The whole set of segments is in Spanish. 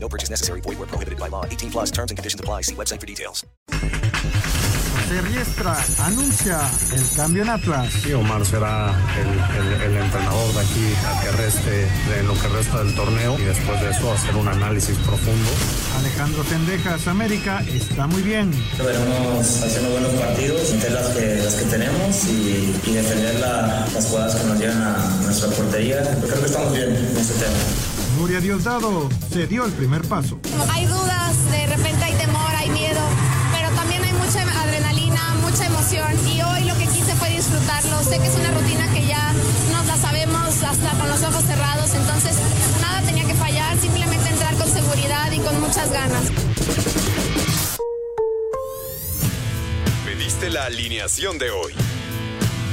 No purchase necessary. Void where prohibited by law. 18 plus terms and conditions apply. See website for details. José Riestra anuncia el cambio en Atlas. Sí, Omar será el, el- el entrenador de aquí a que reste, de lo que resta del torneo y después de eso hacer un análisis profundo. Alejandro Tendejas, América está muy bien. Veremos haciendo buenos partidos, meter las que, las que tenemos y, y defender la- las jugadas que nos llegan a nuestra portería. Yo creo que estamos bien en ese tema. Nuria Diosdado se dio el primer paso. Hay dudas, de repente hay temor, hay miedo, pero también hay mucha adrenalina, mucha emoción y hoy lo que quise fue disfrutarlo. Sé que es una rutina que ya nos la sabemos hasta con los ojos cerrados, entonces nada tenía que fallar, simplemente entrar con seguridad y con muchas ganas. Pediste la alineación de hoy.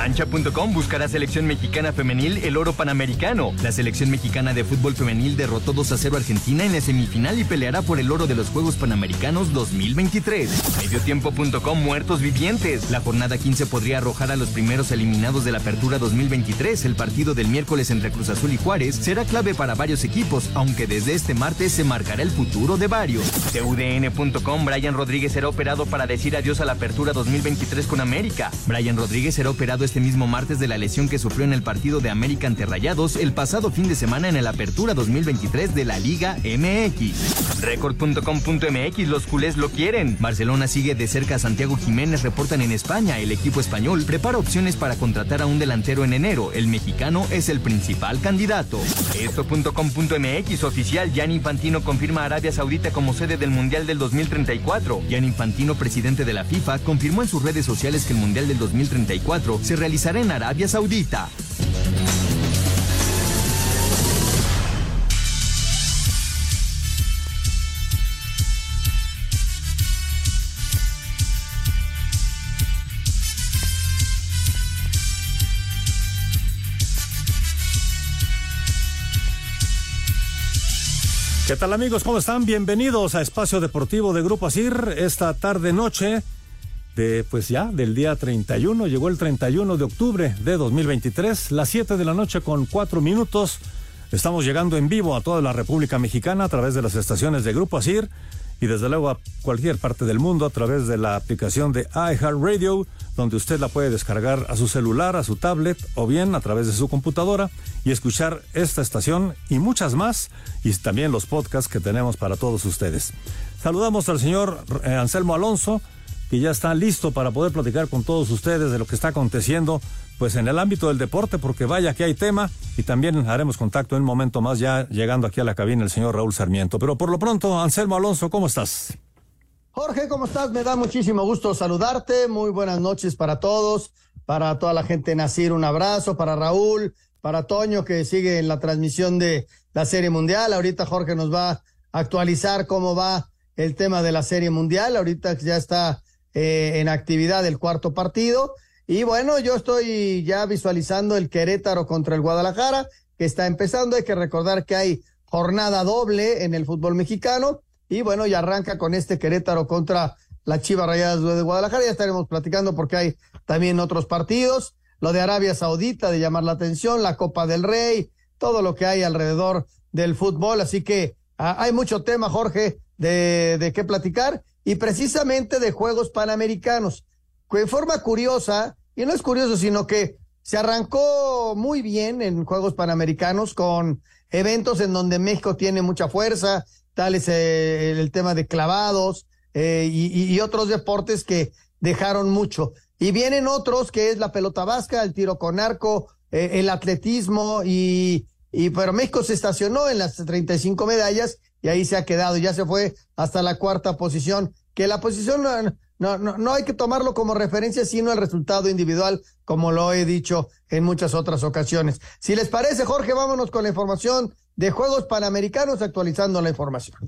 Cancha.com buscará selección mexicana femenil el oro panamericano. La selección mexicana de fútbol femenil derrotó 2 a 0 a Argentina en la semifinal y peleará por el oro de los Juegos Panamericanos 2023. Mediotiempo.com muertos vivientes. La jornada 15 podría arrojar a los primeros eliminados de la apertura 2023. El partido del miércoles entre Cruz Azul y Juárez será clave para varios equipos, aunque desde este martes se marcará el futuro de varios. TUDN.com Brian Rodríguez será operado para decir adiós a la apertura 2023 con América. Brian Rodríguez será operado este mismo martes de la lesión que sufrió en el partido de América ante Rayados el pasado fin de semana en el Apertura 2023 de la Liga MX. Record.com.mx Los culés lo quieren. Barcelona sigue de cerca a Santiago Jiménez, reportan en España. El equipo español prepara opciones para contratar a un delantero en enero. El mexicano es el principal candidato. Esto.com.mx Oficial Jan Infantino confirma a Arabia Saudita como sede del Mundial del 2034. Jan Infantino, presidente de la FIFA, confirmó en sus redes sociales que el Mundial del 2034 se realizará en Arabia Saudita. ¿Qué tal amigos? ¿Cómo están? Bienvenidos a Espacio Deportivo de Grupo Asir esta tarde noche de pues ya del día 31, llegó el 31 de octubre de 2023, las 7 de la noche con 4 minutos. Estamos llegando en vivo a toda la República Mexicana a través de las estaciones de Grupo Asir y desde luego a cualquier parte del mundo a través de la aplicación de iHeartRadio, donde usted la puede descargar a su celular, a su tablet o bien a través de su computadora y escuchar esta estación y muchas más y también los podcasts que tenemos para todos ustedes. Saludamos al señor eh, Anselmo Alonso, que ya está listo para poder platicar con todos ustedes de lo que está aconteciendo pues en el ámbito del deporte, porque vaya que hay tema y también haremos contacto en un momento más ya llegando aquí a la cabina el señor Raúl Sarmiento. Pero por lo pronto, Anselmo Alonso, ¿cómo estás? Jorge, ¿cómo estás? Me da muchísimo gusto saludarte. Muy buenas noches para todos, para toda la gente Nacir, un abrazo, para Raúl, para Toño que sigue en la transmisión de la Serie Mundial. Ahorita Jorge nos va a actualizar cómo va el tema de la Serie Mundial. Ahorita ya está eh, en actividad el cuarto partido. Y bueno, yo estoy ya visualizando el Querétaro contra el Guadalajara, que está empezando. Hay que recordar que hay jornada doble en el fútbol mexicano. Y bueno, ya arranca con este Querétaro contra la Chiva Rayadas de Guadalajara. Ya estaremos platicando porque hay también otros partidos. Lo de Arabia Saudita, de llamar la atención, la Copa del Rey, todo lo que hay alrededor del fútbol. Así que ah, hay mucho tema, Jorge, de, de qué platicar. Y precisamente de Juegos Panamericanos. En forma curiosa, y no es curioso, sino que se arrancó muy bien en Juegos Panamericanos con eventos en donde México tiene mucha fuerza, tales eh, el tema de clavados eh, y, y, otros deportes que dejaron mucho. Y vienen otros que es la pelota vasca, el tiro con arco, eh, el atletismo y, y pero México se estacionó en las 35 medallas y ahí se ha quedado, ya se fue hasta la cuarta posición, que la posición no, no, no hay que tomarlo como referencia, sino el resultado individual, como lo he dicho en muchas otras ocasiones. Si les parece, Jorge, vámonos con la información de Juegos Panamericanos, actualizando la información.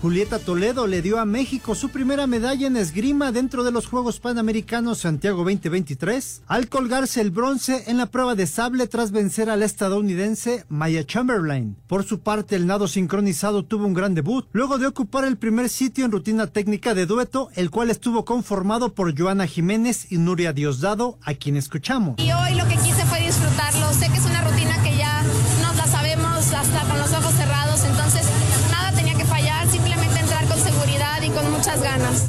Julieta Toledo le dio a México su primera medalla en esgrima dentro de los Juegos Panamericanos Santiago 2023 al colgarse el bronce en la prueba de sable tras vencer a la estadounidense Maya Chamberlain. Por su parte, el nado sincronizado tuvo un gran debut luego de ocupar el primer sitio en rutina técnica de dueto, el cual estuvo conformado por Joana Jiménez y Nuria Diosdado, a quien escuchamos. Y hoy lo que quise fue disfrutarlo. Sé que es una rutina que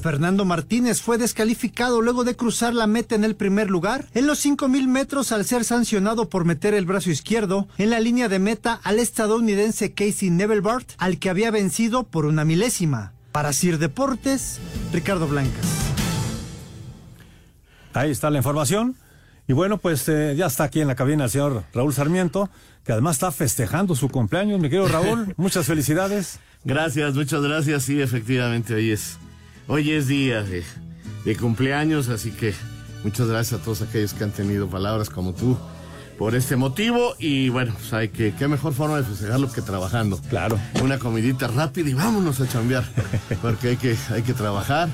Fernando Martínez fue descalificado luego de cruzar la meta en el primer lugar en los 5000 metros al ser sancionado por meter el brazo izquierdo en la línea de meta al estadounidense Casey Nebelbart, al que había vencido por una milésima. Para Sir Deportes, Ricardo Blancas. Ahí está la información. Y bueno, pues eh, ya está aquí en la cabina el señor Raúl Sarmiento, que además está festejando su cumpleaños. Mi querido Raúl, muchas felicidades. Gracias, muchas gracias. Sí, efectivamente, hoy es, hoy es día de, de cumpleaños, así que muchas gracias a todos aquellos que han tenido palabras como tú por este motivo. Y bueno, pues hay que, qué mejor forma de festejarlo que trabajando. Claro. Una comidita rápida y vámonos a chambear, porque hay que, hay que trabajar.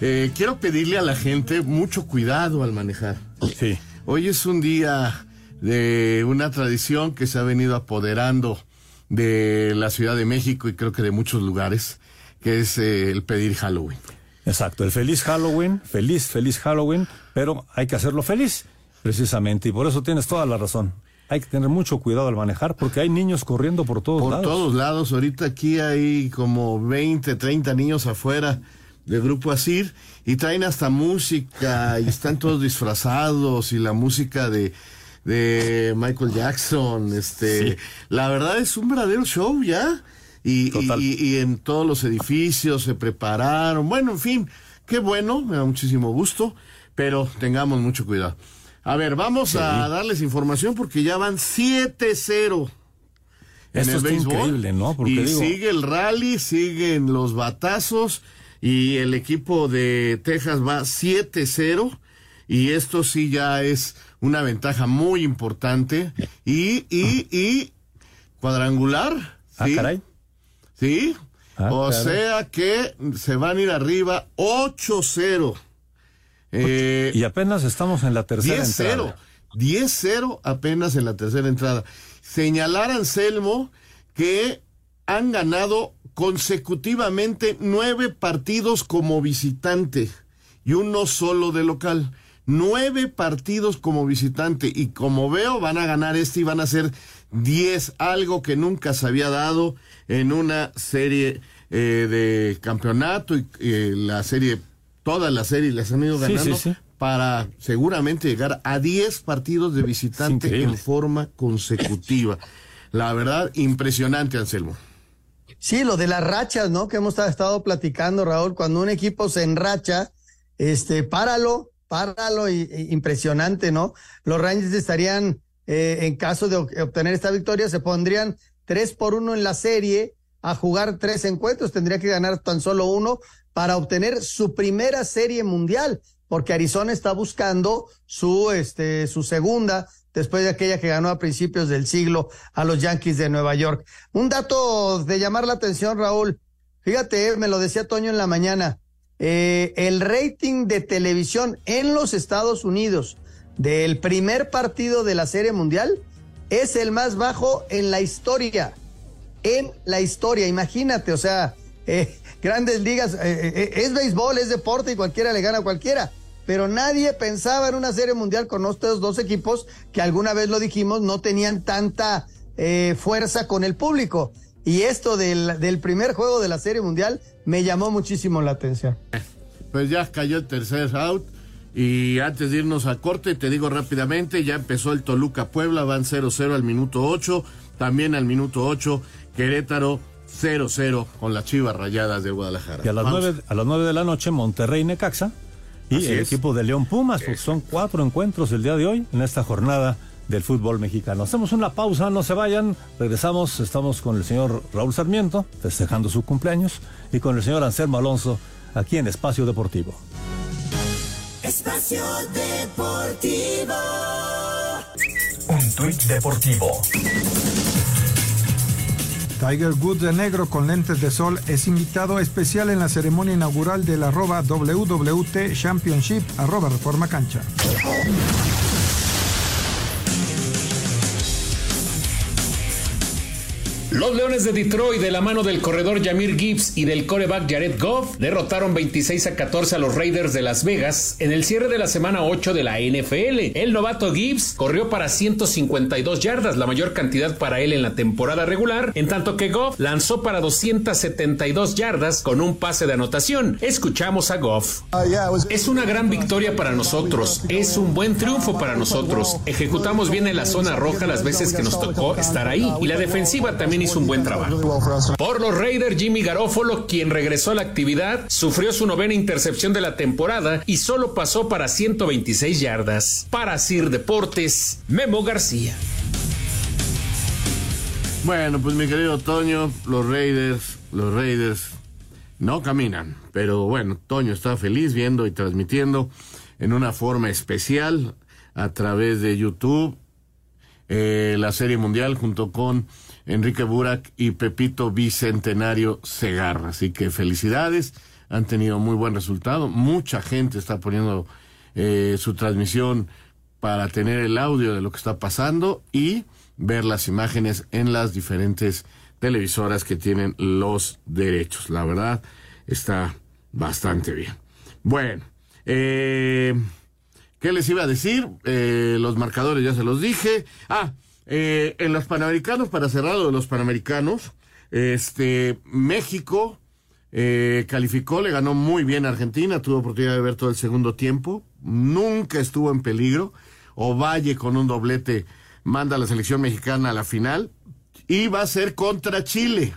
Eh, quiero pedirle a la gente mucho cuidado al manejar. Sí. Hoy es un día de una tradición que se ha venido apoderando de la Ciudad de México y creo que de muchos lugares, que es eh, el pedir Halloween. Exacto, el feliz Halloween, feliz, feliz Halloween, pero hay que hacerlo feliz, precisamente, y por eso tienes toda la razón. Hay que tener mucho cuidado al manejar porque hay niños corriendo por todos Por lados. todos lados, ahorita aquí hay como 20, 30 niños afuera del grupo Asir y traen hasta música y están todos disfrazados y la música de, de Michael Jackson, este, Sí. la verdad es un verdadero show ya. Y, y, y en todos los edificios se prepararon. Bueno, en fin, qué bueno, me da muchísimo gusto, pero tengamos mucho cuidado. A ver, vamos a darles información porque ya van 7-0 en Esto el béisbol. increíble, ¿no? Porque y digo- sigue el rally, siguen los batazos y el equipo de Texas va 7-0 y esto sí ya es una ventaja muy importante y y y cuadrangular, Ah, ¿sí? caray. Sí. Ah, o sea que se van a ir arriba 8-0. Eh, Y apenas estamos en la tercera 10-0. entrada. 10-0 apenas en la tercera entrada. Señalar a Anselmo que han ganado consecutivamente nueve partidos como visitante y uno solo de local. Nueve partidos como visitante y como veo van a ganar este y van a ser 10, algo que nunca se había dado en una serie eh, de campeonato y eh, la serie, todas las series las han ido ganando sí, sí. para seguramente llegar a 10 partidos de visitante en forma consecutiva. La verdad, impresionante, Anselmo. Sí, lo de las rachas, ¿no? Que hemos estado platicando, Raúl, cuando un equipo se enracha, este, páralo, páralo, y, y impresionante, ¿no? Los Rangers estarían, eh, en caso de ob- obtener esta victoria, se pondrían tres por uno en la serie a jugar tres encuentros, tendría que ganar tan solo uno para obtener su primera serie mundial, porque Arizona está buscando su, este, su segunda después de aquella que ganó a principios del siglo a los Yankees de Nueva York. Un dato de llamar la atención, Raúl. Fíjate, eh, me lo decía Toño en la mañana. eh, el rating de televisión en los Estados Unidos del primer partido de la Serie Mundial es el más bajo en la historia. En la historia, imagínate, o sea, eh, grandes ligas, eh, eh, es béisbol, es deporte y cualquiera le gana a cualquiera. Pero nadie pensaba en una serie mundial con estos dos equipos que alguna vez lo dijimos, no tenían tanta fuerza con el público. Y esto del, del primer juego de la serie mundial me llamó muchísimo la atención. Pues ya cayó el tercer out Y antes de irnos a corte, te digo rápidamente, ya empezó el Toluca Puebla, van 0-0 al minuto 8, también al minuto 8, Querétaro 0-0 con las Chivas Rayadas de Guadalajara. Y a las, 9, a las 9 de la noche, Monterrey Necaxa y Así el es. equipo de León Pumas, porque son cuatro encuentros el día de hoy en esta jornada del fútbol mexicano. Hacemos una pausa, no se vayan, regresamos, estamos con el señor Raúl Sarmiento, festejando su cumpleaños, y con el señor Anselmo Alonso, aquí en Espacio Deportivo. Espacio Deportivo. Un tuit deportivo. Tiger Woods de negro con lentes de sol es invitado especial en la ceremonia inaugural del arroba WWT Championship arroba Reforma Cancha. Los Leones de Detroit, de la mano del corredor Jamir Gibbs y del coreback Jared Goff, derrotaron 26 a 14 a los Raiders de Las Vegas en el cierre de la semana 8 de la NFL. El novato Gibbs corrió para 152 yardas, la mayor cantidad para él en la temporada regular, en tanto que Goff lanzó para 272 yardas con un pase de anotación. Escuchamos a Goff. Es una gran victoria para nosotros, es un buen triunfo para nosotros. Ejecutamos bien en la zona roja las veces que nos tocó estar ahí y la defensiva también hizo un buen trabajo. Por los Raiders, Jimmy Garoppolo, quien regresó a la actividad, sufrió su novena intercepción de la temporada y solo pasó para 126 yardas. Para Sir Deportes, Memo García. Bueno, pues mi querido Toño, los Raiders, los Raiders no caminan, pero bueno, Toño está feliz viendo y transmitiendo en una forma especial a través de YouTube eh, la Serie Mundial junto con Enrique Burak y Pepito Bicentenario Segarra. Así que felicidades, han tenido muy buen resultado. Mucha gente está poniendo eh, su transmisión para tener el audio de lo que está pasando y ver las imágenes en las diferentes televisoras que tienen los derechos. La verdad, está bastante bien. Bueno, eh, ¿qué les iba a decir? Eh, los marcadores ya se los dije. Ah, eh, en los Panamericanos, para cerrar lo de los Panamericanos, este, México eh, calificó, le ganó muy bien a Argentina, tuvo oportunidad de ver todo el segundo tiempo, nunca estuvo en peligro. Ovalle con un doblete manda a la selección mexicana a la final y va a ser contra Chile.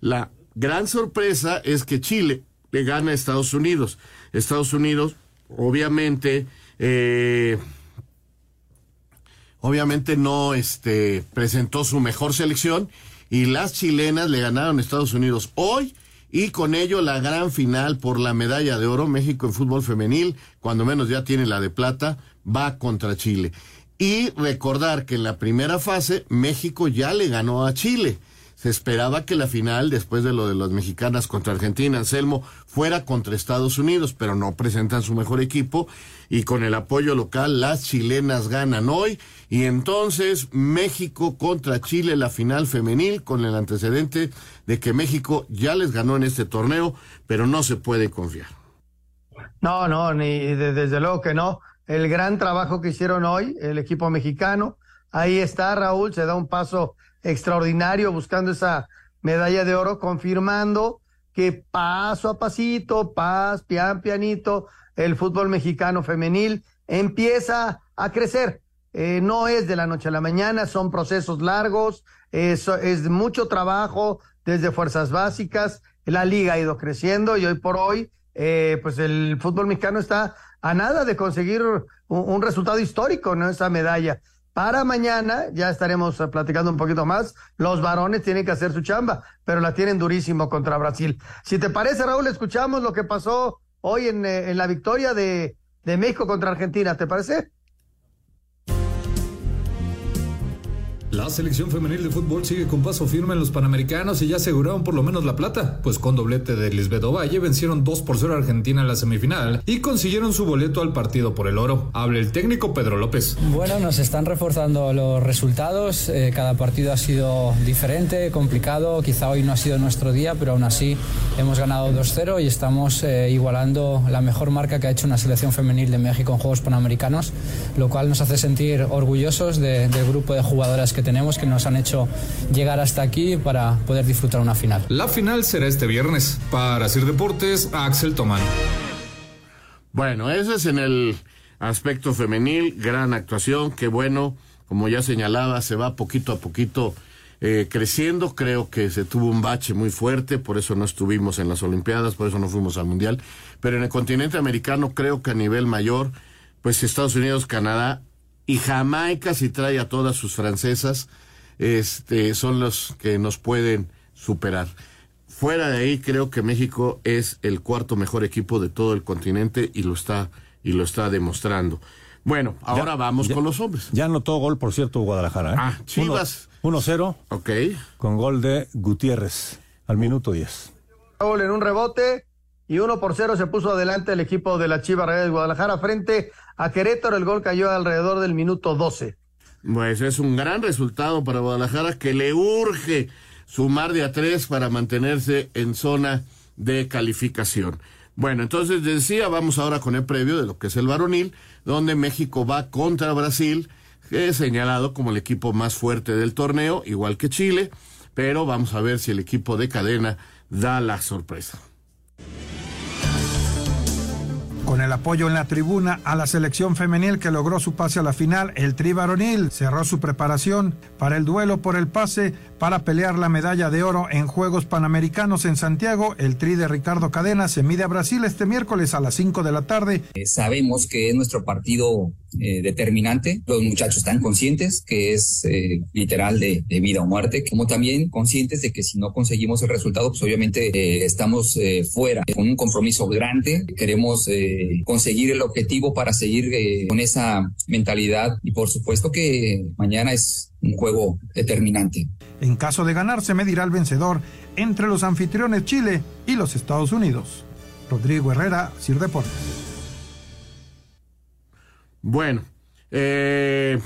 La gran sorpresa es que Chile le gana a Estados Unidos. Estados Unidos, obviamente, eh, obviamente no este, presentó su mejor selección y las chilenas le ganaron a Estados Unidos hoy y con ello la gran final por la medalla de oro. México en fútbol femenil, cuando menos ya tiene la de plata, va contra Chile. Y recordar que en la primera fase México ya le ganó a Chile. Se esperaba que la final, después de lo de las mexicanas contra Argentina, Anselmo, fuera contra Estados Unidos, pero no presentan su mejor equipo y con el apoyo local las chilenas ganan hoy y entonces México contra Chile la final femenil con el antecedente de que México ya les ganó en este torneo, pero no se puede confiar. No, no, ni de- desde luego que no. El gran trabajo que hicieron hoy, el equipo mexicano, ahí está Raúl, se da un paso extraordinario buscando esa medalla de oro, confirmando que paso a pasito, paz, pian pianito, el fútbol mexicano femenil empieza a crecer. Eh, no es de la noche a la mañana, son procesos largos, es, es mucho trabajo desde fuerzas básicas, la liga ha ido creciendo y hoy por hoy, eh, pues el fútbol mexicano está a nada de conseguir un, un resultado histórico, ¿no? Esa medalla. Para mañana, ya estaremos eh, platicando un poquito más, los varones tienen que hacer su chamba, pero la tienen durísimo contra Brasil. Si te parece, Raúl, escuchamos lo que pasó hoy en, eh, en la victoria de, de México contra Argentina, ¿te parece? La selección femenil de fútbol sigue con paso firme en los Panamericanos y ya aseguraron por lo menos la plata, pues con doblete de Lisbeth Ovalle vencieron 2 por 0 a Argentina en la semifinal y consiguieron su boleto al partido por el oro. Habla el técnico Pedro López. Bueno, nos están reforzando los resultados. eh, cada partido ha sido diferente, complicado. Quizá hoy no ha sido nuestro día, pero aún así hemos ganado 2-0 y estamos eh, igualando la mejor marca que ha hecho una selección femenil de México en Juegos Panamericanos, lo cual nos hace sentir orgullosos de- del grupo de jugadoras que tenemos que nos han hecho llegar hasta aquí para poder disfrutar una final. La final será este viernes. Para Sir Deportes, Axel Tomán. Bueno, ese es en el aspecto femenil, gran actuación, qué bueno, como ya señalaba, se va poquito a poquito eh, creciendo, creo que se tuvo un bache muy fuerte, por eso no estuvimos en las Olimpiadas, por eso no fuimos al Mundial, pero en el continente americano creo que a nivel mayor, pues Estados Unidos, Canadá y Jamaica, si trae a todas sus francesas, este, son los que nos pueden superar. Fuera de ahí, creo que México es el cuarto mejor equipo de todo el continente y lo está, y lo está demostrando. Bueno, ahora Ya- vamos ya- con los hombres. Ya anotó gol, por cierto, Guadalajara. ¿eh? Ah, Chivas. 1-0. Ok. Con gol de Gutiérrez al minuto 10. Raúl en un rebote y uno por cero se puso adelante el equipo de la Chivas Rayadas de Guadalajara frente a Querétaro. El gol cayó alrededor del minuto 12. Pues es un gran resultado para Guadalajara que le urge sumar de a tres para mantenerse en zona de calificación. Bueno, entonces decía, vamos ahora con el previo de lo que es el varonil, donde México va contra Brasil, que es señalado como el equipo más fuerte del torneo, igual que Chile, pero vamos a ver si el equipo de cadena da la sorpresa. Con el apoyo en la tribuna a la selección femenil que logró su pase a la final, el Tri varonil cerró su preparación para el duelo por el pase para pelear la medalla de oro en Juegos Panamericanos en Santiago. El Tri de Ricardo Cadena se mide a Brasil este miércoles a las 5 de la tarde. Eh, sabemos que es nuestro partido eh, determinante. Los muchachos están conscientes que es eh, literal de, vida o muerte, como también conscientes de que si no conseguimos el resultado, pues obviamente eh, estamos fuera. Con un compromiso grande, queremos conseguir el objetivo para seguir con esa mentalidad y por supuesto que mañana es un juego determinante. En caso de ganar, se medirá el vencedor entre los anfitriones Chile y los Estados Unidos. Rodrigo Herrera, Sir Deportes. Bueno, eh,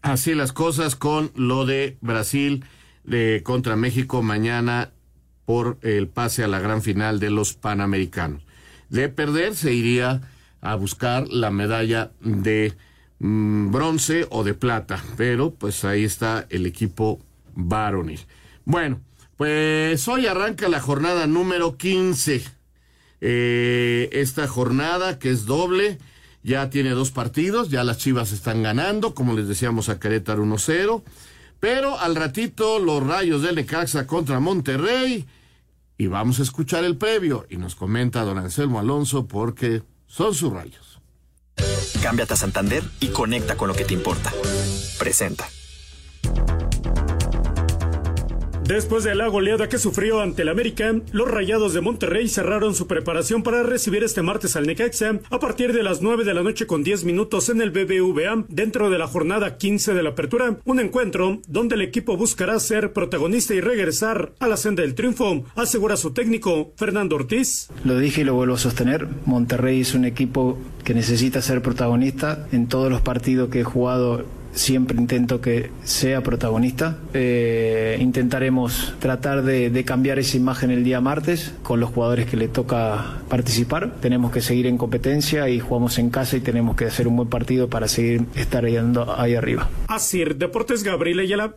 así las cosas con lo de Brasil de contra México mañana por el pase a la gran final de los Panamericanos. De perder se iría a buscar la medalla de mm, bronce o de plata, pero pues ahí está el equipo varonil. Bueno, pues hoy arranca la jornada número 15. Eh, esta jornada que es doble ya tiene dos partidos, ya las Chivas están ganando, como les decíamos a Querétaro 1-0, pero al ratito los Rayos del Necaxa contra Monterrey y vamos a escuchar el previo y nos comenta don Anselmo Alonso porque son sus Rayos. Cámbiate a Santander y conecta con lo que te importa. Presenta. Después de la goleada que sufrió ante el América, los Rayados de Monterrey cerraron su preparación para recibir este martes al Necaxa a partir de las 9 de la noche con 10 minutos en el BBVA dentro de la jornada 15 de la apertura, un encuentro donde el equipo buscará ser protagonista y regresar a la senda del triunfo, asegura su técnico Fernando Ortiz. Lo dije y lo vuelvo a sostener, Monterrey es un equipo que necesita ser protagonista en todos los partidos que he jugado siempre intento que sea protagonista. Eh, intentaremos tratar de, de, cambiar esa imagen el día martes con los jugadores que le toca participar. Tenemos que seguir en competencia y jugamos en casa y tenemos que hacer un buen partido para seguir estar ahí, ahí arriba. Así, Deportes Gabriel Ayala.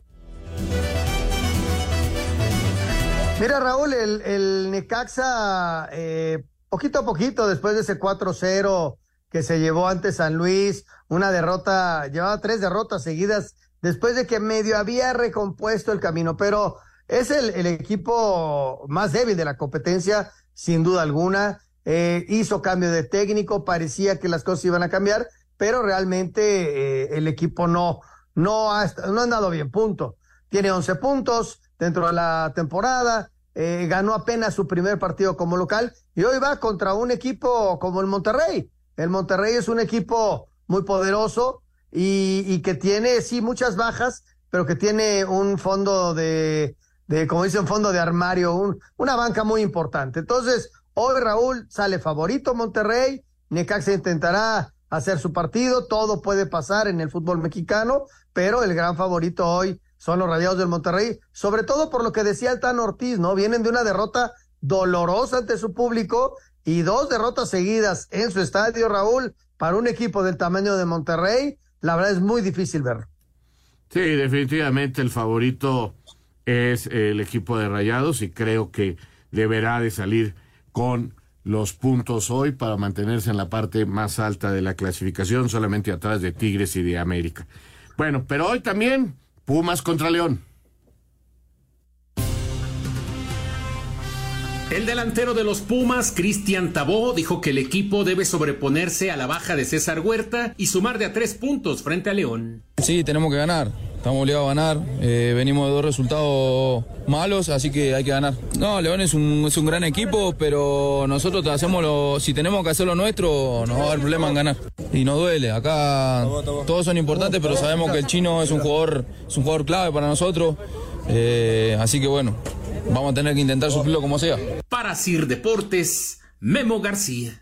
Mira Raúl, el, el Necaxa, eh, poquito a poquito, después de ese 4-0 que se llevó ante San Luis, una derrota, llevaba tres derrotas seguidas después de que medio había recompuesto el camino, pero es el, el equipo más débil de la competencia, sin duda alguna. Eh, hizo cambio de técnico, parecía que las cosas iban a cambiar, pero realmente eh, el equipo no, no, ha, no ha andado bien, punto. Tiene 11 puntos dentro de la temporada, eh, ganó apenas su primer partido como local y hoy va contra un equipo como el Monterrey. El Monterrey es un equipo muy poderoso y, que tiene, sí, muchas bajas, pero que tiene un fondo de, de como dice, un fondo de armario, un, una banca muy importante. Entonces, hoy Raúl sale favorito Monterrey, Necaxa intentará hacer su partido, todo puede pasar en el fútbol mexicano, pero el gran favorito hoy son los Rayados del Monterrey, sobre todo por lo que decía el Tan Ortiz, ¿no? Vienen de una derrota dolorosa ante su público y dos derrotas seguidas en su estadio, Raúl, para un equipo del tamaño de Monterrey, la verdad es muy difícil verlo. Sí, definitivamente el favorito es el equipo de Rayados y creo que deberá de salir con los puntos hoy para mantenerse en la parte más alta de la clasificación, solamente atrás de Tigres y de América. Bueno, pero hoy también Pumas contra León. El delantero de los Pumas, Cristian Tabó, dijo que el equipo debe sobreponerse a la baja de César Huerta y sumar de a tres puntos frente a León. Sí, tenemos que ganar. Estamos obligados a ganar. Eh, venimos de dos resultados malos, así que hay que ganar. No, León es un, es un gran equipo, pero nosotros hacemos lo, si tenemos que hacer lo nuestro, no va a haber problema en ganar. Y nos duele. Acá todos son importantes, pero sabemos que el chino es un jugador, es un jugador clave para nosotros. Eh, así que bueno, vamos a tener que intentar suplirlo como sea. Para Sir Deportes, Memo García.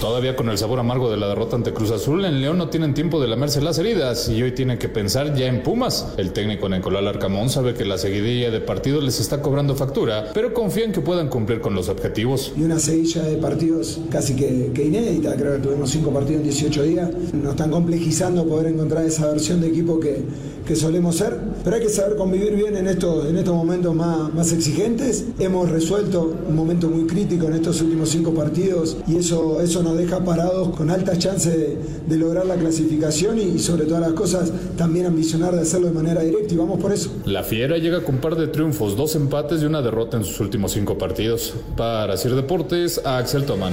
Todavía con el sabor amargo de la derrota ante Cruz Azul, en León no tienen tiempo de lamerse las heridas y hoy tienen que pensar ya en Pumas. El técnico Nicolás Arcamón sabe que la seguidilla de partidos les está cobrando factura, pero confía en que puedan cumplir con los objetivos. Y una seguilla de partidos casi que, que inédita, creo que tuvimos cinco partidos en 18 días. Nos están complejizando poder encontrar esa versión de equipo que, que solemos ser, pero hay que saber convivir bien en estos, en estos momentos más, más exigentes. Hemos resuelto un momento muy crítico en estos últimos cinco partidos y eso, eso nos deja parados con altas chances de, de lograr la clasificación y, y, sobre todas las cosas también ambicionar de hacerlo de manera directa y vamos por eso. La Fiera llega con un par de triunfos, dos empates y una derrota en sus últimos cinco partidos. Para Sir Deportes, a Axel Tomán.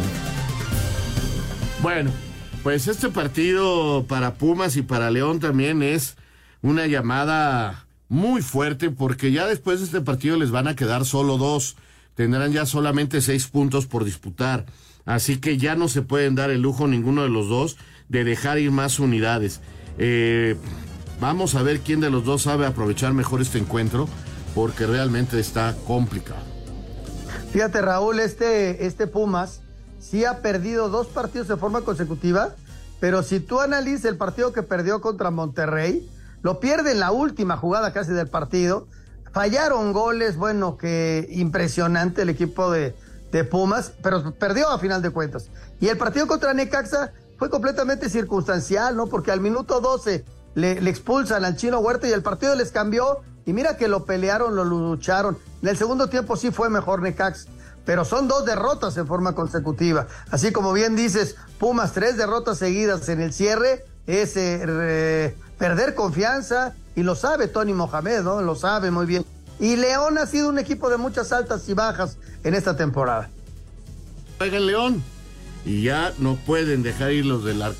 Bueno, pues este partido para Pumas y para León también es una llamada muy fuerte porque ya después de este partido les van a quedar solo dos. Tendrán ya solamente seis puntos por disputar. Así que ya no se pueden dar el lujo ninguno de los dos de dejar ir más unidades. Eh, vamos a ver quién de los dos sabe aprovechar mejor este encuentro porque realmente está complicado. Fíjate Raúl, este, este Pumas sí ha perdido dos partidos de forma consecutiva, pero si tú analizas el partido que perdió contra Monterrey, lo pierde en la última jugada casi del partido. Fallaron goles, bueno, que impresionante el equipo de, de Pumas, pero perdió a final de cuentas. Y el partido contra Necaxa fue completamente circunstancial, ¿no? Porque al minuto 12 le, expulsan al chino Huerta y el partido les cambió. Y mira que lo pelearon, lo lucharon. En el segundo tiempo sí fue mejor Necaxa. Pero son dos derrotas en forma consecutiva. Así como bien dices, Pumas, tres derrotas seguidas en el cierre, es eh, perder confianza. Y lo sabe Tony Mohamed, ¿no? Lo sabe muy bien. Y León ha sido un equipo de muchas altas y bajas en esta temporada. Juega el León y ya no pueden dejar ir los del arco.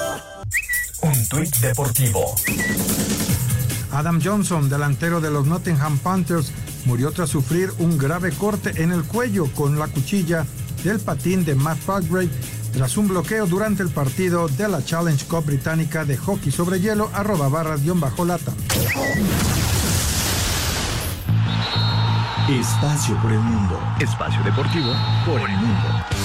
Un tuit deportivo. Adam Johnson, delantero de los Nottingham Panthers, murió tras sufrir un grave corte en el cuello con la cuchilla del patín de Matt Fagbray tras un bloqueo durante el partido de la Challenge Cup británica de hockey sobre hielo arroba barras guion bajo lata. Espacio por el mundo. Espacio deportivo por el mundo.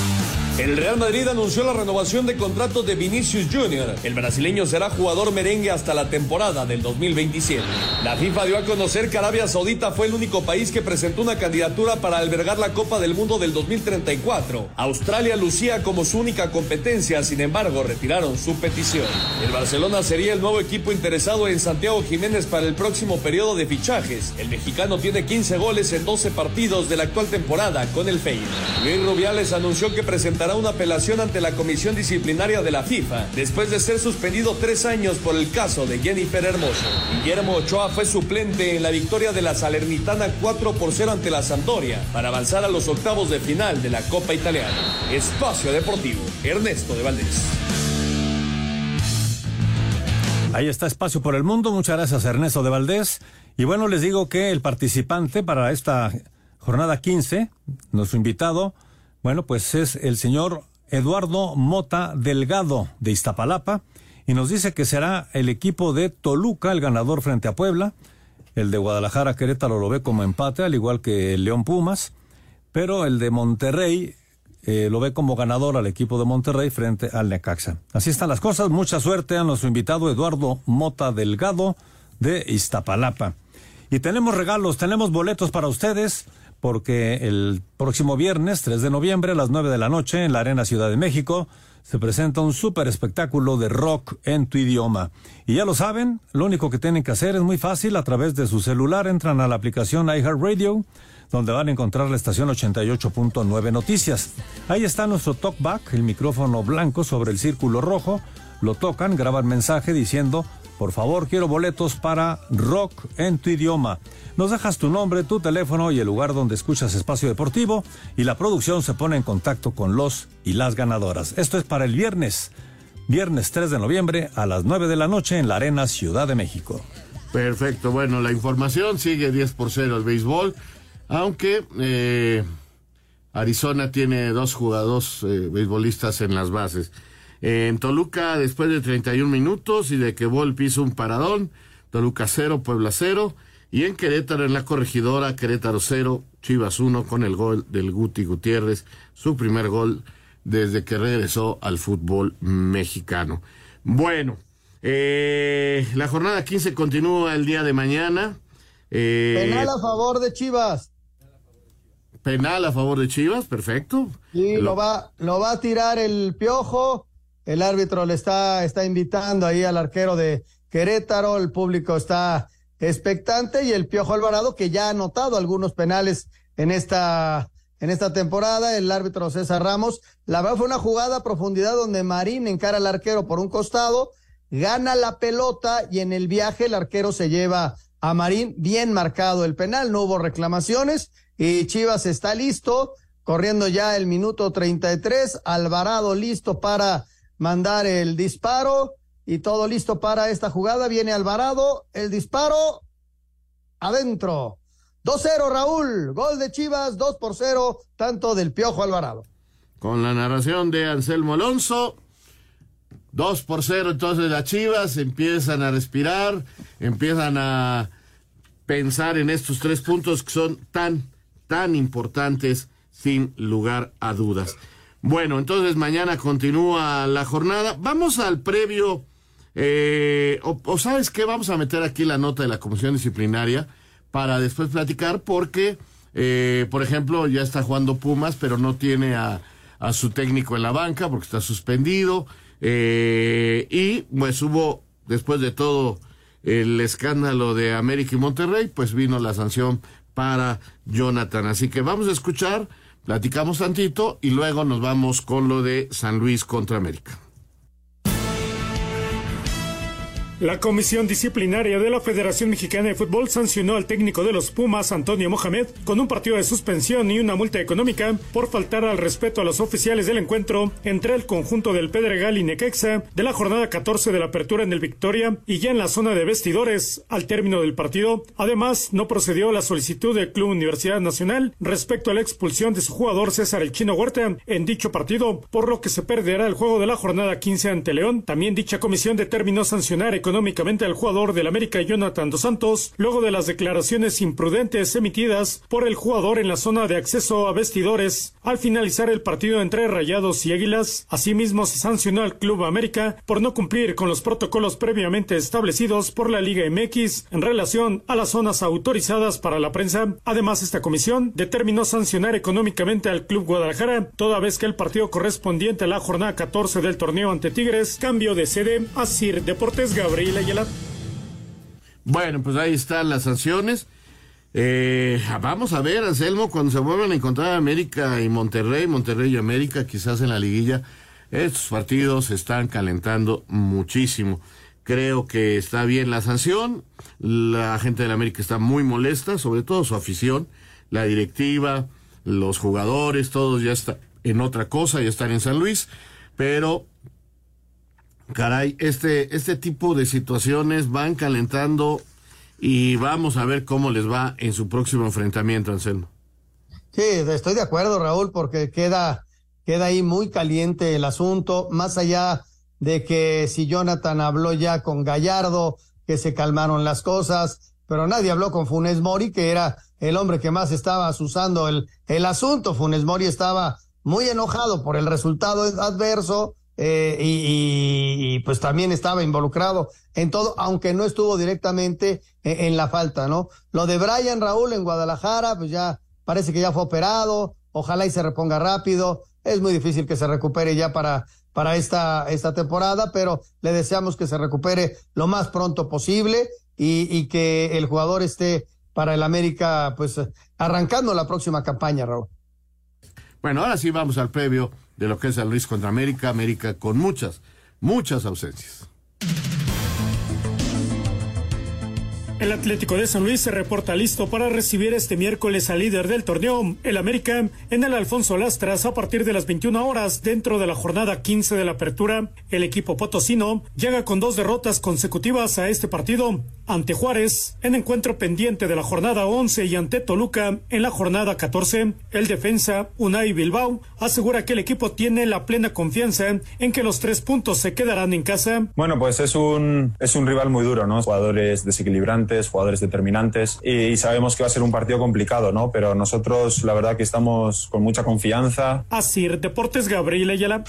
El Real Madrid anunció la renovación de contrato de Vinicius Jr. El brasileño será jugador merengue hasta la temporada del 2027. La FIFA dio a conocer que Arabia Saudita fue el único país que presentó una candidatura para albergar la Copa del Mundo del 2034. Australia lucía como su única competencia, sin embargo, retiraron su petición. El Barcelona sería el nuevo equipo interesado en Santiago Jiménez para el próximo periodo de fichajes. El mexicano tiene 15 goles en 12 partidos de la actual temporada con el Feyenoord. Luis Rubiales anunció que presentará una apelación ante la Comisión Disciplinaria de la FIFA después de ser suspendido tres años por el caso de Jennifer Hermoso. Guillermo Ochoa fue suplente en la victoria de la Salernitana 4 por 0 ante la Sampdoria para avanzar a los octavos de final de la Copa Italiana. Espacio Deportivo, Ernesto de Valdés. Ahí está Espacio por el Mundo. Muchas gracias, Ernesto de Valdés. Y bueno, les digo que el participante para esta jornada 15, nuestro invitado, bueno, pues es el señor Eduardo Mota Delgado de Iztapalapa y nos dice que será el equipo de Toluca el ganador frente a Puebla. El de Guadalajara Querétaro lo ve como empate, al igual que el León Pumas, pero el de Monterrey eh, lo ve como ganador al equipo de Monterrey frente al Necaxa. Así están las cosas. Mucha suerte a nuestro invitado Eduardo Mota Delgado de Iztapalapa. Y tenemos regalos, tenemos boletos para ustedes porque el próximo viernes, 3 de noviembre, a las 9 de la noche, en la Arena Ciudad de México, se presenta un super espectáculo de rock en tu idioma. Y ya lo saben, lo único que tienen que hacer es muy fácil, a través de su celular entran a la aplicación iHeartRadio, donde van a encontrar la estación 88.9 Noticias. Ahí está nuestro talkback, el micrófono blanco sobre el círculo rojo, lo tocan, graban mensaje diciendo por favor, quiero boletos para rock en tu idioma. Nos dejas tu nombre, tu teléfono y el lugar donde escuchas Espacio Deportivo y la producción se pone en contacto con los y las ganadoras. Esto es para el viernes, viernes 3 de noviembre a las 9 de la noche en la Arena Ciudad de México. Perfecto, bueno, la información sigue 10 por 0 el béisbol, aunque eh, Arizona tiene dos jugadores eh, beisbolistas en las bases. En Toluca, después de 31 minutos y de que Volpi hizo un paradón, Toluca 0, Puebla 0. Y en Querétaro, en la corregidora, Querétaro 0, Chivas 1 con el gol del Guti Gutiérrez, su primer gol desde que regresó al fútbol mexicano. Bueno, eh, la jornada 15 continúa el día de mañana. Eh, penal a favor de Chivas. Penal a favor de Chivas, perfecto. Sí, lo va, lo va a tirar el piojo el árbitro le está, está invitando ahí al arquero de Querétaro, el público está expectante y el Piojo Alvarado que ya ha anotado algunos penales en esta, en esta temporada, el árbitro César Ramos. La verdad fue una jugada a profundidad donde Marín encara al arquero por un costado, gana la pelota y en el viaje el arquero se lleva a Marín, bien marcado el penal, no hubo reclamaciones y Chivas está listo, corriendo ya el minuto 33, Alvarado listo para mandar el disparo y todo listo para esta jugada. Viene Alvarado, el disparo adentro. 2-0 Raúl, gol de Chivas, 2 por 0, tanto del Piojo Alvarado. Con la narración de Anselmo Alonso, 2 por 0 entonces las Chivas empiezan a respirar, empiezan a pensar en estos tres puntos que son tan, tan importantes sin lugar a dudas. Bueno, entonces mañana continúa la jornada. Vamos al previo. Eh, o, sabes qué, vamos a meter aquí la nota de la comisión disciplinaria para después platicar porque, eh, por ejemplo, ya está jugando Pumas, pero no tiene a, su técnico en la banca porque está suspendido. Eh, y pues hubo, después de todo el escándalo de América y Monterrey, pues vino la sanción para Jonathan. Así que vamos a escuchar Platicamos tantito y luego nos vamos con lo de San Luis contra América. La Comisión Disciplinaria de la Federación Mexicana de Fútbol sancionó al técnico de los Pumas, Antonio Mohamed, con un partido de suspensión y una multa económica por faltar al respeto a los oficiales del encuentro entre el conjunto del Pedregal y Nequexa de la jornada 14 de la apertura en el Victoria y ya en la zona de vestidores al término del partido. Además, no procedió la solicitud del Club Universidad Nacional respecto a la expulsión de su jugador César El Chino Huerta en dicho partido, por lo que se perderá el juego de la jornada 15 ante León. También dicha comisión determinó sancionar económicamente al jugador del América Jonathan Dos Santos luego de las declaraciones imprudentes emitidas por el jugador en la zona de acceso a vestidores al finalizar el partido entre Rayados y Águilas. Asimismo, se sancionó al Club América por no cumplir con los protocolos previamente establecidos por la Liga MX en relación a las zonas autorizadas para la prensa. Además, esta comisión determinó sancionar económicamente al Club Guadalajara toda vez que el partido correspondiente a la jornada 14 del torneo ante Tigres cambio de sede a Sir Deportes Gabriel bueno, pues ahí están las sanciones. Eh, vamos a ver, Anselmo, cuando se vuelvan a encontrar América y Monterrey, Monterrey y América, quizás en la liguilla, estos partidos se están calentando muchísimo. Creo que está bien la sanción. La gente de la América está muy molesta, sobre todo su afición, la directiva, los jugadores, todos ya están en otra cosa, ya están en San Luis. Pero caray, este, este tipo de situaciones van calentando y vamos a ver cómo les va en su próximo enfrentamiento, Anselmo. Sí, estoy de acuerdo, Raúl, porque queda, queda ahí muy caliente el asunto, más allá de que si Jonathan habló ya con Gallardo, que se calmaron las cosas, pero nadie habló con Funes Mori, que era el hombre que más estaba usando el, el asunto. Funes Mori estaba muy enojado por el resultado adverso eh, y, pues también estaba involucrado en todo, aunque no estuvo directamente en, en, la falta, ¿no? Lo de Brian Raúl en Guadalajara, pues ya parece que ya fue operado, ojalá y se reponga rápido, es muy difícil que se recupere ya para, para esta, esta temporada, pero le deseamos que se recupere lo más pronto posible y, y que el jugador esté para el América, pues arrancando la próxima campaña, Raúl. Bueno, ahora sí vamos al previo de lo que es San Luis contra América, América con muchas, muchas ausencias. El Atlético de San Luis se reporta listo para recibir este miércoles al líder del torneo, el América, en el Alfonso Lastras a partir de las 21 horas dentro de la jornada 15 de la apertura. El equipo potosino llega con dos derrotas consecutivas a este partido ante Juárez en encuentro pendiente de la jornada 11 y ante Toluca en la jornada 14. El defensa Unai Bilbao asegura que el equipo tiene la plena confianza en que los tres puntos se quedarán en casa. Bueno, pues es un, es un rival muy duro, ¿no? Jugadores desequilibrantes jugadores determinantes y sabemos que va a ser un partido complicado, ¿no? Pero nosotros la verdad que estamos con mucha confianza. Así, Deportes Gabriel Ayala.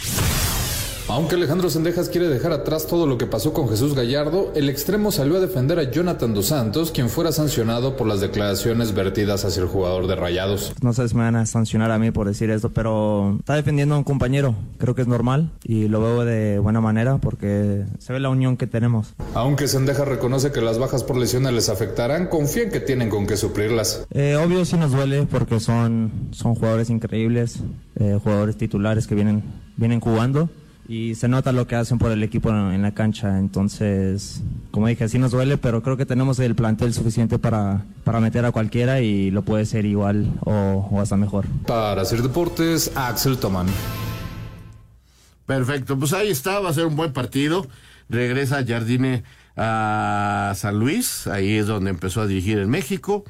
Aunque Alejandro Sendejas quiere dejar atrás todo lo que pasó con Jesús Gallardo, el extremo salió a defender a Jonathan Dos Santos, quien fuera sancionado por las declaraciones vertidas hacia el jugador de Rayados. No sé si me van a sancionar a mí por decir esto, pero está defendiendo a un compañero. Creo que es normal y lo veo de buena manera porque se ve la unión que tenemos. Aunque Sendejas reconoce que las bajas por lesiones les afectarán, confía en que tienen con qué suplirlas. Eh, obvio sí nos duele porque son, son jugadores increíbles, eh, jugadores titulares que vienen, vienen jugando y se nota lo que hacen por el equipo en la cancha. Entonces, como dije, sí nos duele, pero creo que tenemos el plantel suficiente para, para meter a cualquiera y lo puede ser igual o, o hasta mejor. Para hacer deportes, Axel Toman. Perfecto, pues ahí está, va a ser un buen partido. Regresa Jardine a San Luis, ahí es donde empezó a dirigir en México.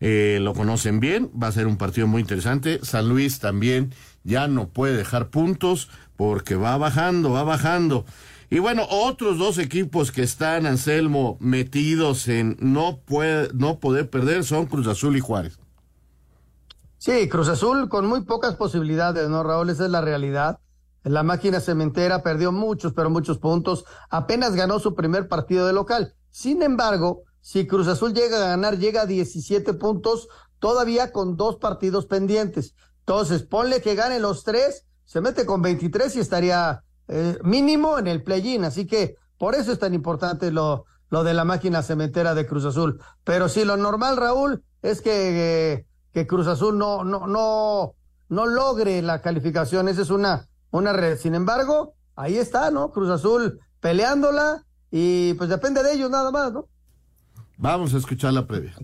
Eh, lo conocen bien, va a ser un partido muy interesante. San Luis también ya no puede dejar puntos porque va bajando, va bajando. Y bueno, otros dos equipos que están, Anselmo, metidos en no, puede, no poder perder son Cruz Azul y Juárez. Sí, Cruz Azul con muy pocas posibilidades, ¿no, Raúl? Esa es la realidad. La máquina cementera perdió muchos, pero muchos puntos. Apenas ganó su primer partido de local. Sin embargo, si Cruz Azul llega a ganar, llega a 17 puntos, todavía con dos partidos pendientes. Entonces, ponle que gane los tres se mete con 23 y estaría eh, mínimo en el play-in. Así que por eso es tan importante lo, lo de la máquina cementera de Cruz Azul. Pero sí, lo normal, Raúl, es que, que Cruz Azul no, no, no, no logre la calificación. Esa es una, una red. Sin embargo, ahí está, ¿no? Cruz Azul peleándola y pues depende de ellos nada más, ¿no? Vamos a escuchar la previa.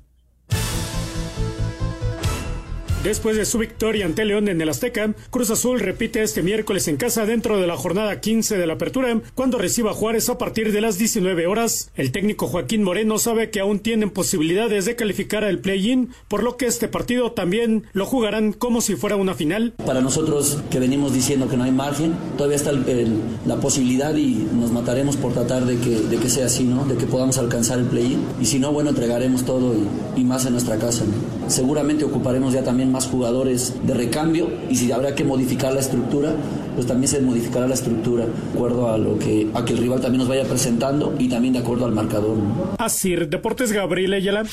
Después de su victoria ante León en el Azteca, Cruz Azul repite este miércoles en casa dentro de la jornada 15 de la apertura, cuando reciba Juárez a partir de las 19 horas. El técnico Joaquín Moreno sabe que aún tienen posibilidades de calificar al play-in, por lo que este partido también lo jugarán como si fuera una final. Para nosotros que venimos diciendo que no hay margen, todavía está la posibilidad y nos mataremos por tratar de que, de que sea así, ¿no? De que podamos alcanzar el play-in. Y si no, bueno, entregaremos todo y más en nuestra casa. Seguramente ocuparemos ya también más jugadores de recambio y si habrá que modificar la estructura, pues también se modificará la estructura de acuerdo a lo que a que el rival también nos vaya presentando y también de acuerdo al marcador. Así, Deportes Gabriel Ayala.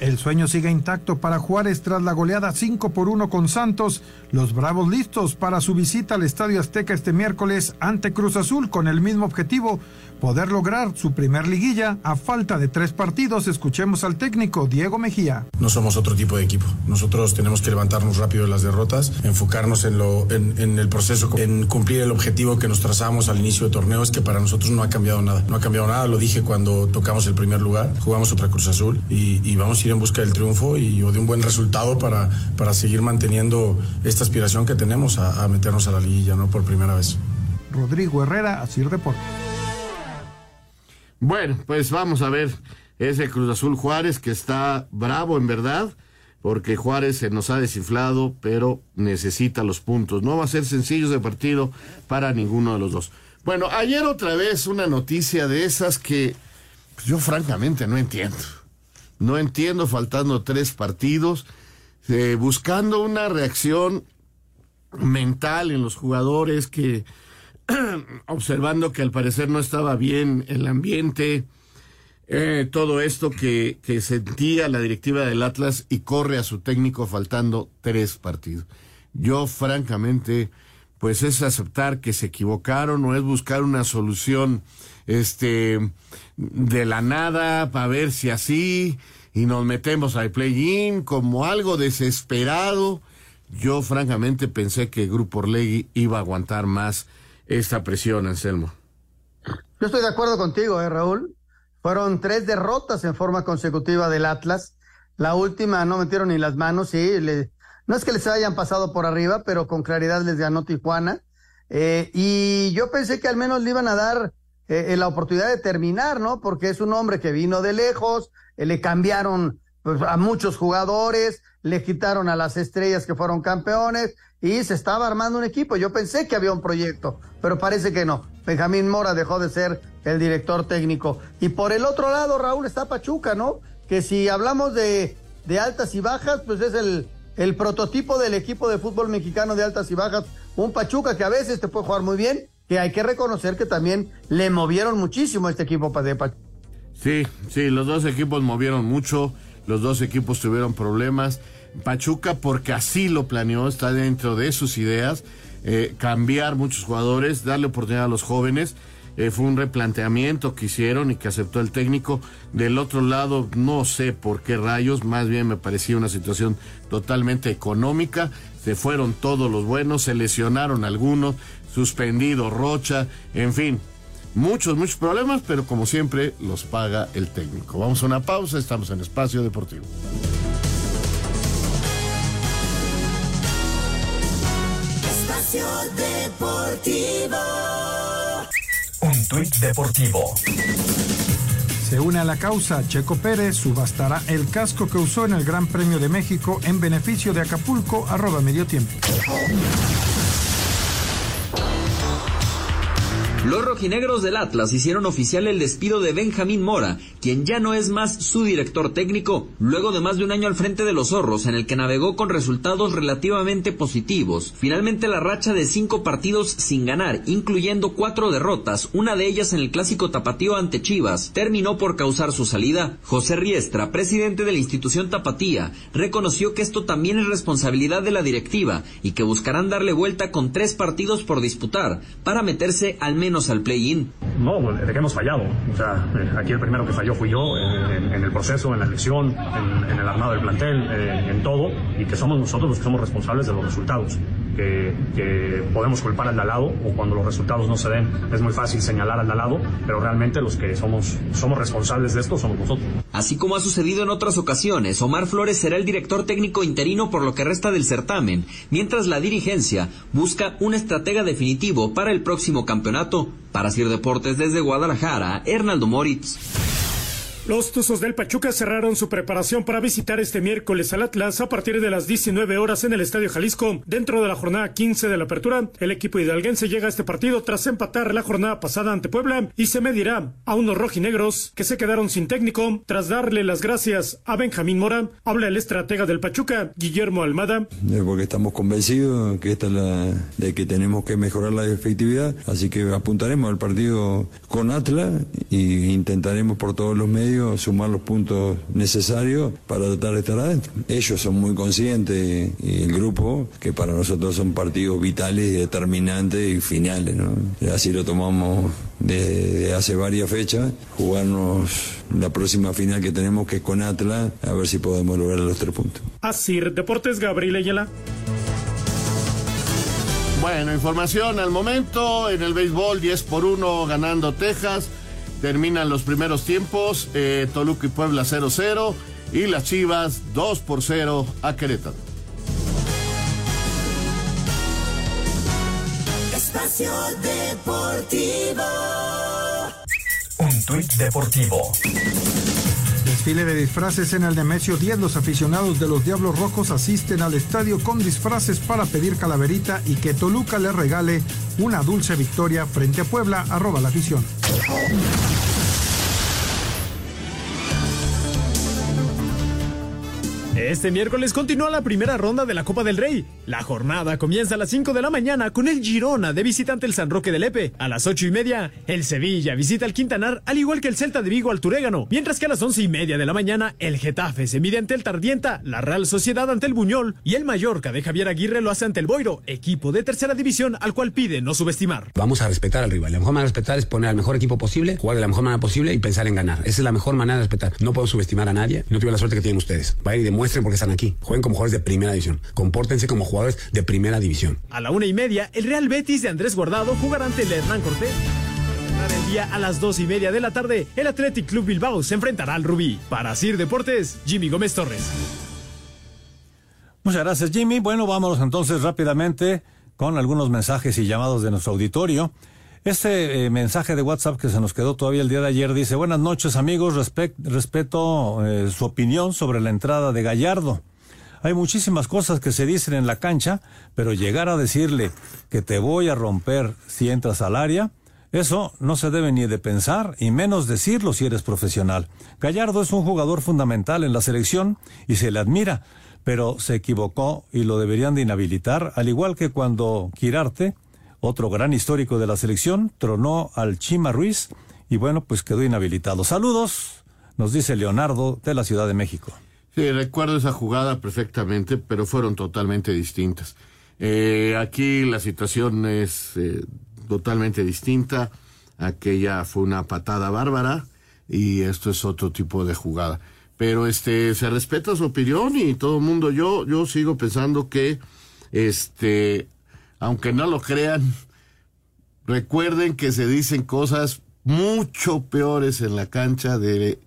El sueño sigue intacto para Juárez tras la goleada 5 por 1 con Santos. Los Bravos listos para su visita al Estadio Azteca este miércoles ante Cruz Azul con el mismo objetivo, poder lograr su primer liguilla a falta de tres partidos. Escuchemos al técnico Diego Mejía. No somos otro tipo de equipo. Nosotros tenemos que levantarnos rápido de las derrotas, enfocarnos en, lo, en, en el proceso, en cumplir el objetivo que nos trazamos al inicio de torneo, es que para nosotros no ha cambiado nada. No ha cambiado nada, lo dije cuando tocamos el primer lugar, jugamos otra Cruz Azul y, y vamos a ir en busca del triunfo y o de un buen resultado para, para seguir manteniendo esta aspiración que tenemos a, a meternos a la liguilla, ¿no? Por primera vez. Rodrigo Herrera, Asir Deportes. Bueno, pues vamos a ver ese Cruz Azul Juárez que está bravo en verdad, porque Juárez se nos ha desinflado, pero necesita los puntos. No va a ser sencillo ese partido para ninguno de los dos. Bueno, ayer otra vez una noticia de esas que pues, yo francamente no entiendo. No entiendo, faltando tres partidos, eh, buscando una reacción mental en los jugadores, que observando que al parecer no estaba bien el ambiente, eh, todo esto que, que sentía la directiva del Atlas y corre a su técnico faltando tres partidos. Yo francamente, pues es aceptar que se equivocaron o es buscar una solución este de la nada para ver si así y nos metemos al play-in como algo desesperado. Yo francamente pensé que el Grupo Orlegui iba a aguantar más esta presión, Anselmo. Yo estoy de acuerdo contigo, ¿eh, Raúl? Fueron tres derrotas en forma consecutiva del Atlas. La última no metieron ni las manos, sí. Le, no es que les hayan pasado por arriba, pero con claridad les ganó Tijuana. Eh, y yo pensé que al menos le iban a dar eh, la oportunidad de terminar, ¿no? Porque es un hombre que vino de lejos, eh, le cambiaron pues, a muchos jugadores, le quitaron a las estrellas que fueron campeones y se estaba armando un equipo. Yo pensé que había un proyecto, pero parece que no. Benjamín Mora dejó de ser el director técnico. Y por el otro lado, Raúl, está Pachuca, ¿no? Que si hablamos de, de altas y bajas, pues es el, el prototipo del equipo de fútbol mexicano de altas y bajas. Un Pachuca que a veces te puede jugar muy bien, que hay que reconocer que también le movieron muchísimo a este equipo de Pachuca. Sí, sí, los dos equipos movieron mucho, los dos equipos tuvieron problemas. Pachuca, porque así lo planeó, está dentro de sus ideas, eh, cambiar muchos jugadores, darle oportunidad a los jóvenes. Eh, fue un replanteamiento que hicieron y que aceptó el técnico. Del otro lado, no sé por qué rayos, más bien me parecía una situación totalmente económica. Se fueron todos los buenos, se lesionaron algunos, suspendido Rocha, en fin, muchos, muchos problemas, pero como siempre los paga el técnico. Vamos a una pausa, estamos en Espacio Deportivo. Espacio Deportivo. Un tuit deportivo. Se une a la causa. Checo Pérez subastará el casco que usó en el Gran Premio de México en beneficio de Acapulco. Arroba medio tiempo. Los rojinegros del Atlas hicieron oficial el despido de Benjamín Mora, quien ya no es más su director técnico, luego de más de un año al frente de los zorros, en el que navegó con resultados relativamente positivos. Finalmente la racha de cinco partidos sin ganar, incluyendo cuatro derrotas, una de ellas en el clásico tapatío ante Chivas, terminó por causar su salida. José Riestra, presidente de la institución Tapatía, reconoció que esto también es responsabilidad de la directiva y que buscarán darle vuelta con tres partidos por disputar para meterse al menos al play-in. No, de que hemos fallado. O sea, eh, aquí el primero que falló fui yo eh, en, en el proceso, en la elección, en, en el armado del plantel, eh, en todo, y que somos nosotros los que somos responsables de los resultados. Que, que, podemos culpar al de al lado o cuando los resultados no se den es muy fácil señalar al de al lado, pero realmente los que somos, somos responsables de esto somos nosotros. Así como ha sucedido en otras ocasiones, Omar Flores será el director técnico interino por lo que resta del certamen, mientras la dirigencia busca un estratega definitivo para el próximo campeonato. Para Sir Deportes desde Guadalajara, Hernaldo Moritz. Los Tuzos del Pachuca cerraron su preparación para visitar este miércoles al Atlas a partir de las 19 horas en el Estadio Jalisco. Dentro de la jornada 15 de la apertura, el equipo hidalguense llega a este partido tras empatar la jornada pasada ante Puebla y se medirá a unos rojinegros que se quedaron sin técnico. Tras darle las gracias a Benjamín Mora, habla el estratega del Pachuca, Guillermo Almada. Porque estamos convencidos que de que tenemos que mejorar la efectividad, así que apuntaremos al partido con Atlas e intentaremos por todos los medios sumar los puntos necesarios para tratar de estar adentro. Ellos son muy conscientes y el grupo que para nosotros son partidos vitales, determinantes y finales. ¿no? Así lo tomamos desde hace varias fechas, jugarnos la próxima final que tenemos que es con Atlas, a ver si podemos lograr los tres puntos. Así, Deportes Gabriel Ayala. Bueno, información al momento en el béisbol 10 por 1 ganando Texas. Terminan los primeros tiempos, eh, Toluca y Puebla 0-0 y las Chivas 2 por 0 a Querétaro. Espacio Deportivo. Un tuit deportivo. Desfile de disfraces en el Nemesio 10. Los aficionados de los Diablos Rojos asisten al estadio con disfraces para pedir calaverita y que Toluca le regale una dulce victoria frente a Puebla. Arroba la afición. Este miércoles continúa la primera ronda de la Copa del Rey. La jornada comienza a las 5 de la mañana con el Girona de visitante el San Roque del Lepe. A las 8 y media, el Sevilla visita al Quintanar, al igual que el Celta de Vigo al Turégano. Mientras que a las 11 y media de la mañana, el Getafe se mide ante el Tardienta, la Real Sociedad ante el Buñol y el Mallorca de Javier Aguirre lo hace ante el Boiro, equipo de tercera división al cual pide no subestimar. Vamos a respetar al rival. La mejor manera de respetar es poner al mejor equipo posible, jugar de la mejor manera posible y pensar en ganar. Esa es la mejor manera de respetar. No puedo subestimar a nadie. No tuve la suerte que tienen ustedes. Vayan y demuestren por qué están aquí. Jueguen como jugadores de primera división. Compórtense como jugadores de primera división. A la una y media, el Real Betis de Andrés Guardado jugará ante el Hernán Cortés. El día a las dos y media de la tarde, el Athletic Club Bilbao se enfrentará al Rubí. Para Sir Deportes, Jimmy Gómez Torres. Muchas gracias, Jimmy. Bueno, vámonos entonces rápidamente con algunos mensajes y llamados de nuestro auditorio. Este eh, mensaje de WhatsApp que se nos quedó todavía el día de ayer dice, buenas noches amigos, respeto eh, su opinión sobre la entrada de Gallardo. Hay muchísimas cosas que se dicen en la cancha, pero llegar a decirle que te voy a romper si entras al área, eso no se debe ni de pensar y menos decirlo si eres profesional. Gallardo es un jugador fundamental en la selección y se le admira, pero se equivocó y lo deberían de inhabilitar, al igual que cuando Quirarte, otro gran histórico de la selección, tronó al Chima Ruiz y bueno, pues quedó inhabilitado. Saludos, nos dice Leonardo de la Ciudad de México. Sí, recuerdo esa jugada perfectamente, pero fueron totalmente distintas. Eh, aquí la situación es eh, totalmente distinta. Aquella fue una patada bárbara y esto es otro tipo de jugada. Pero este se respeta su opinión y todo el mundo. Yo yo sigo pensando que este aunque no lo crean, recuerden que se dicen cosas mucho peores en la cancha de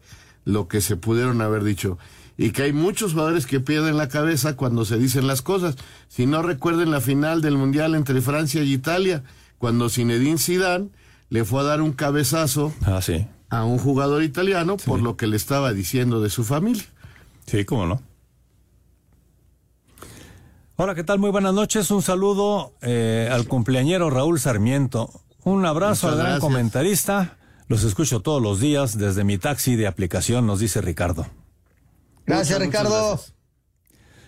lo que se pudieron haber dicho y que hay muchos jugadores que pierden la cabeza cuando se dicen las cosas. Si no recuerden la final del Mundial entre Francia y Italia, cuando Zinedine Zidane le fue a dar un cabezazo ah, a un jugador italiano por lo que le estaba diciendo de su familia. Sí, cómo no. Hola, ¿qué tal? Muy buenas noches. Un saludo eh, al cumpleañero Raúl Sarmiento. Un abrazo al gran comentarista. Los escucho todos los días desde mi taxi de aplicación, nos dice Ricardo. Gracias, Ricardo.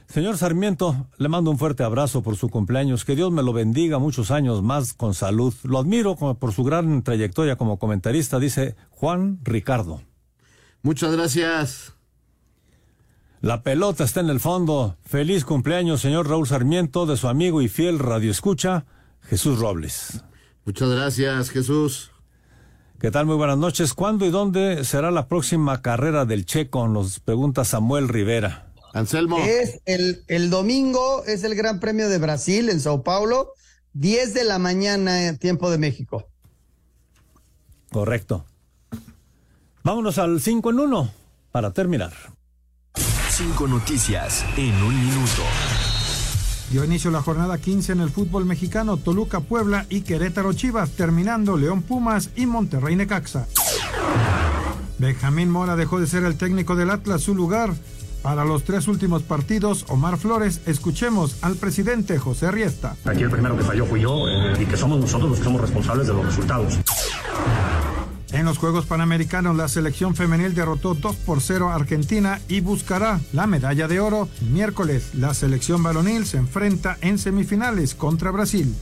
Señor Sarmiento, le mando un fuerte abrazo por su cumpleaños. Que Dios me lo bendiga muchos años más con salud. Lo admiro por su gran trayectoria como comentarista, dice Juan Ricardo. Muchas gracias. La pelota está en el fondo. Feliz cumpleaños, señor Raúl Sarmiento, de su amigo y fiel radioescucha, Jesús Robles. Muchas gracias, Jesús. ¿Qué tal? Muy buenas noches. ¿Cuándo y dónde será la próxima carrera del Checo? Nos pregunta Samuel Rivera. Anselmo. Es el, el domingo, es el Gran Premio de Brasil en Sao Paulo, 10 de la mañana, tiempo de México. Correcto. Vámonos al 5 en 1 para terminar. Cinco noticias en un minuto. Dio inicio la jornada 15 en el fútbol mexicano, Toluca, Puebla y Querétaro Chivas, terminando León Pumas y Monterrey Necaxa. Benjamín Mora dejó de ser el técnico del Atlas, su lugar. Para los tres últimos partidos, Omar Flores, escuchemos al presidente José Riesta. Aquí el primero que falló fui yo eh, y que somos nosotros los que somos responsables de los resultados. En los Juegos Panamericanos, la selección femenil derrotó 2 por 0 a Argentina y buscará la medalla de oro. Miércoles, la selección varonil se enfrenta en semifinales contra Brasil.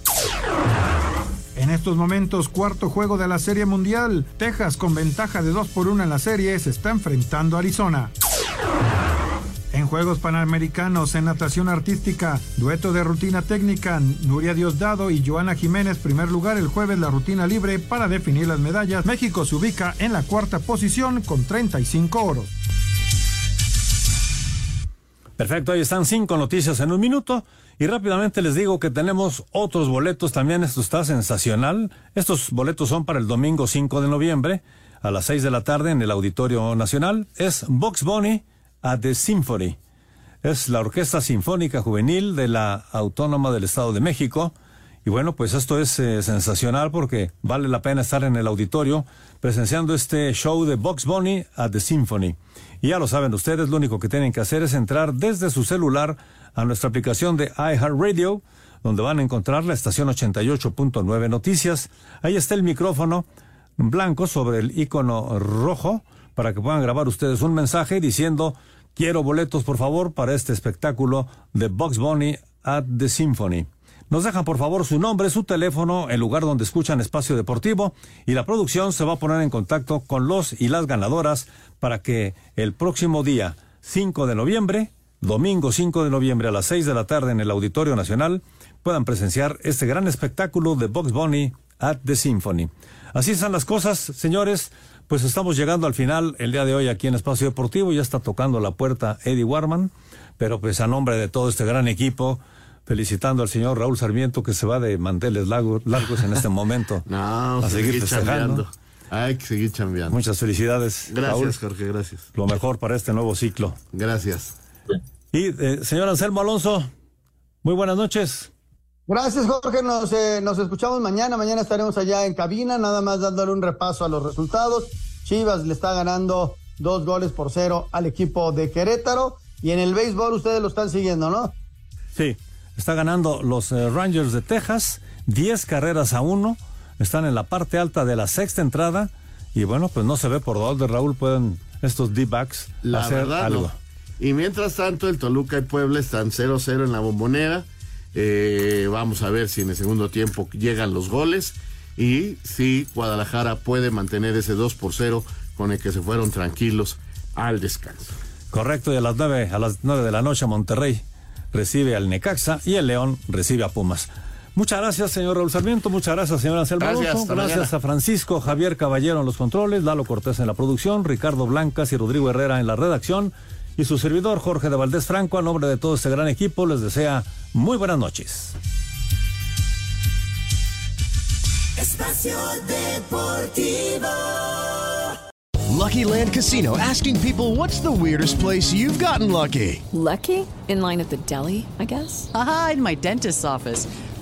En estos momentos, cuarto juego de la Serie Mundial, Texas con ventaja de 2 por 1 en la serie se está enfrentando a Arizona. En Juegos Panamericanos en natación artística, dueto de rutina técnica, Nuria Diosdado y Joana Jiménez, primer lugar el jueves la rutina libre para definir las medallas. México se ubica en la cuarta posición con 35 oros. Perfecto, ahí están cinco noticias en un minuto. Y rápidamente les digo que tenemos otros boletos también. Esto está sensacional. Estos boletos son para el domingo 5 de noviembre a las 6 de la tarde en el Auditorio Nacional. Es Box Bunny a The Symphony. Es la Orquesta Sinfónica Juvenil de la Autónoma del Estado de México. Y bueno, pues esto es eh, sensacional porque vale la pena estar en el auditorio presenciando este show de Box Bunny a The Symphony. Y ya lo saben ustedes, lo único que tienen que hacer es entrar desde su celular a nuestra aplicación de iHeartRadio, donde van a encontrar la estación 88.9 Noticias. Ahí está el micrófono blanco sobre el icono rojo para que puedan grabar ustedes un mensaje diciendo Quiero boletos, por favor, para este espectáculo de Box Bunny at the Symphony. Nos dejan por favor su nombre, su teléfono, el lugar donde escuchan Espacio Deportivo y la producción se va a poner en contacto con los y las ganadoras para que el próximo día 5 de noviembre, domingo 5 de noviembre a las 6 de la tarde en el Auditorio Nacional, puedan presenciar este gran espectáculo de Box Bunny at the Symphony. Así están las cosas, señores. Pues estamos llegando al final el día de hoy aquí en Espacio Deportivo. Ya está tocando la puerta Eddie Warman, pero pues a nombre de todo este gran equipo, felicitando al señor Raúl Sarmiento que se va de manteles largos, largos en este momento. no, a seguir festejando. Hay que seguir chambeando. Muchas felicidades. Gracias, Jorge, gracias. Lo mejor para este nuevo ciclo. Gracias. Y eh, señor Anselmo Alonso, muy buenas noches. Gracias, Jorge. Nos, eh, nos escuchamos mañana. Mañana estaremos allá en cabina, nada más dándole un repaso a los resultados. Chivas le está ganando dos goles por cero al equipo de Querétaro. Y en el béisbol ustedes lo están siguiendo, ¿no? Sí, está ganando los eh, Rangers de Texas, 10 carreras a uno. Están en la parte alta de la sexta entrada. Y bueno, pues no se ve por dónde, Raúl, pueden estos D-backs hacer verdad, algo. no. Y mientras tanto, el Toluca y Puebla están 0-0 en la bombonera. Eh, vamos a ver si en el segundo tiempo llegan los goles y si Guadalajara puede mantener ese 2 por 0 con el que se fueron tranquilos al descanso. Correcto, y a las nueve, a las nueve de la noche Monterrey recibe al Necaxa y el León recibe a Pumas. Muchas gracias, señor Raúl Sarmiento. Muchas gracias, señor Anselmo Gracias, Gracias a Francisco Javier Caballero en los controles, Lalo Cortés en la producción, Ricardo Blancas y Rodrigo Herrera en la redacción. Y su servidor, Jorge de Valdés Franco, a nombre de todo este gran equipo, les desea muy buenas noches. Espacio Deportivo. Lucky Land Casino asking people what's the weirdest place you've gotten lucky? Lucky? In line at the deli, I guess? Aha, in my dentist's office.